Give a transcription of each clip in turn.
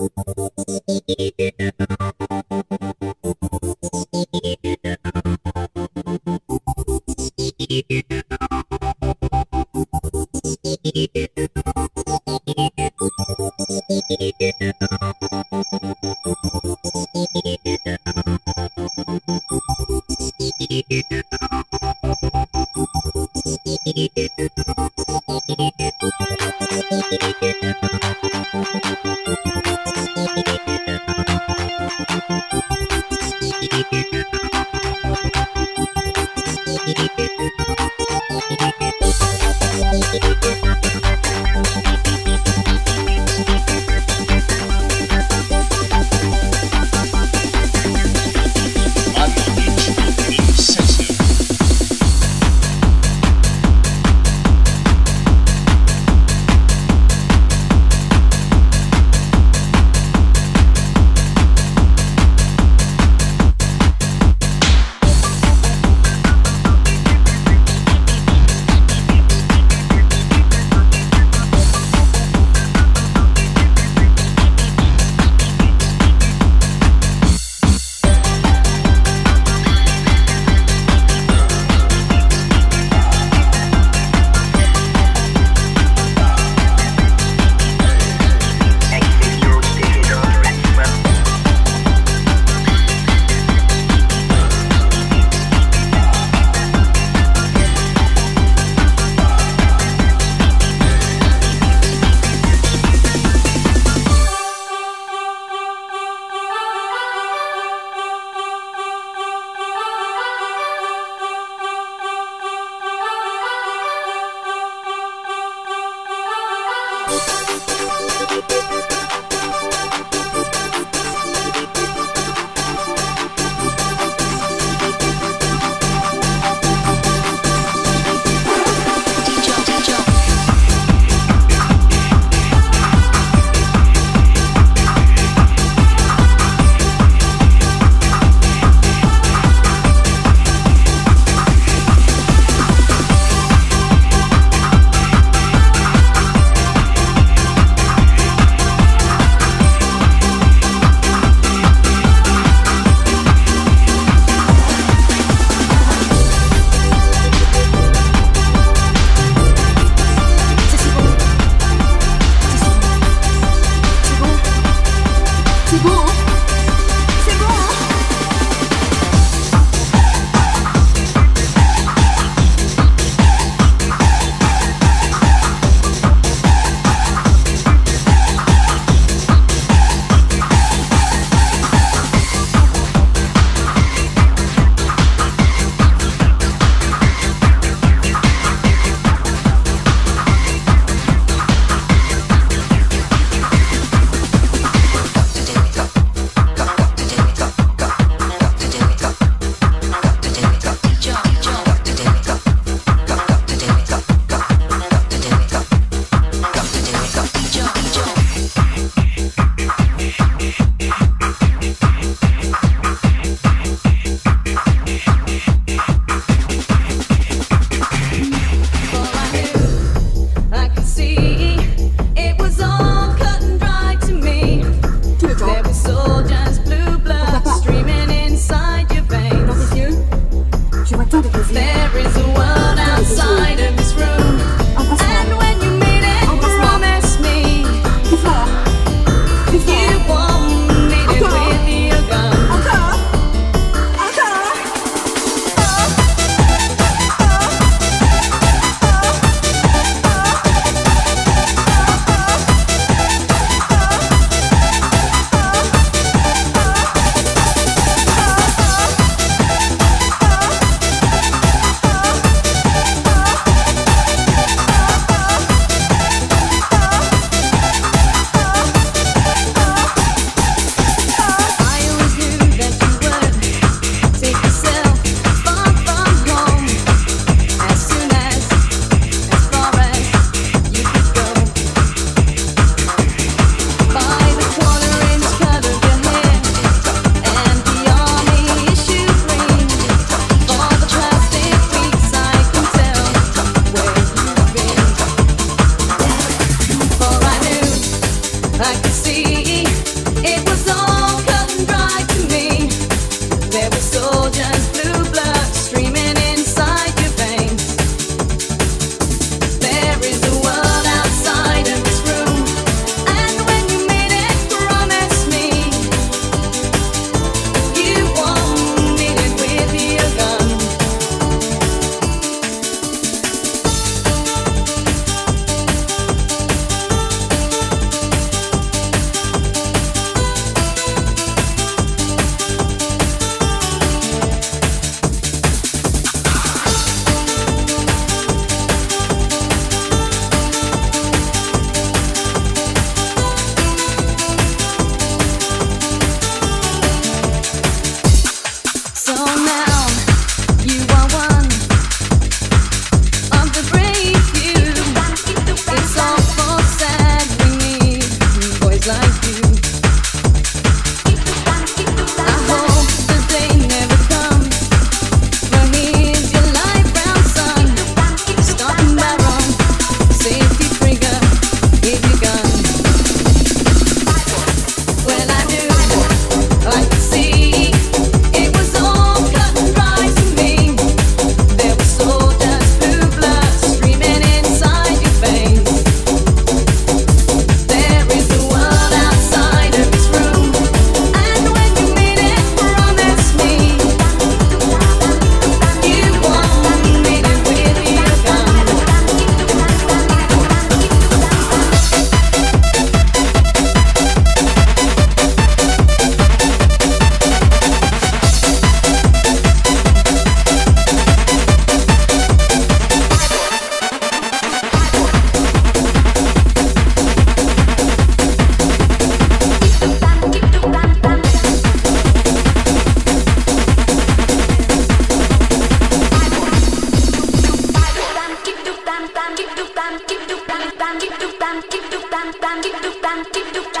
好きだ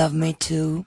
love me too?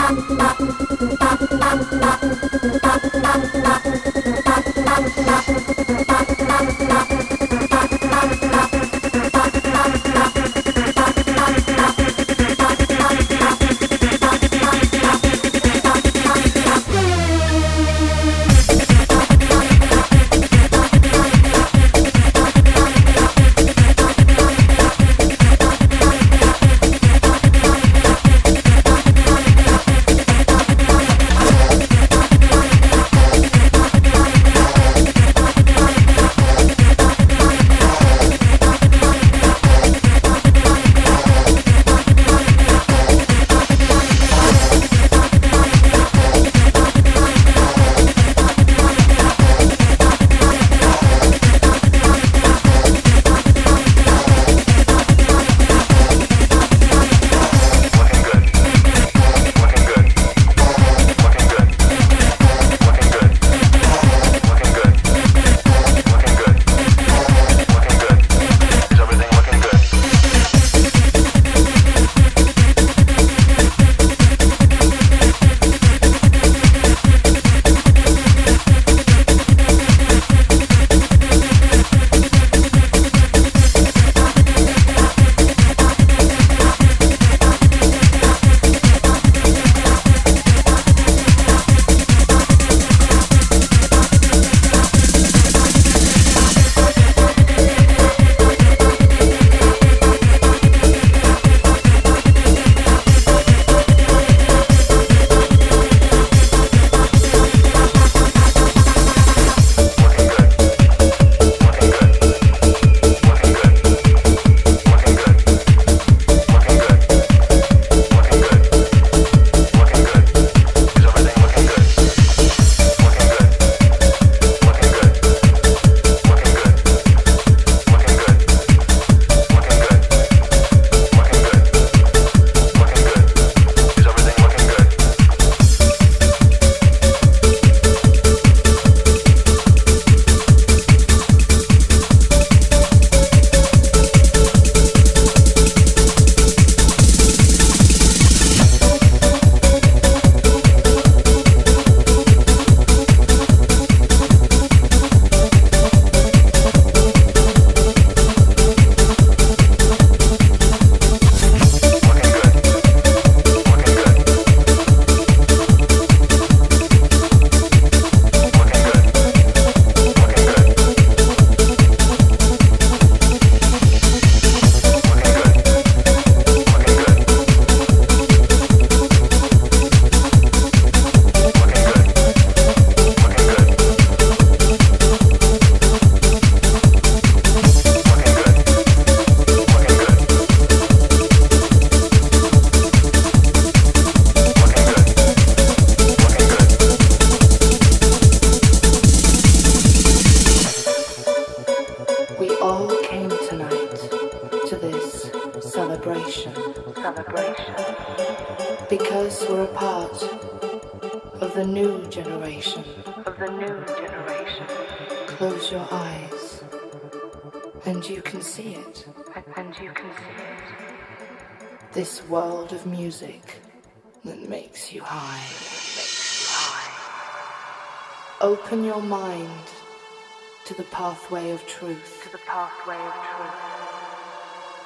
This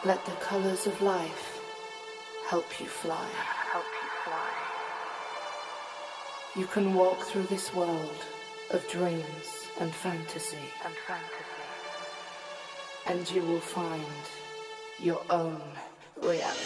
Let the colors of life help you fly. Help you fly. You can walk through this world of dreams and fantasy. And fantasy. And you will find your own reality.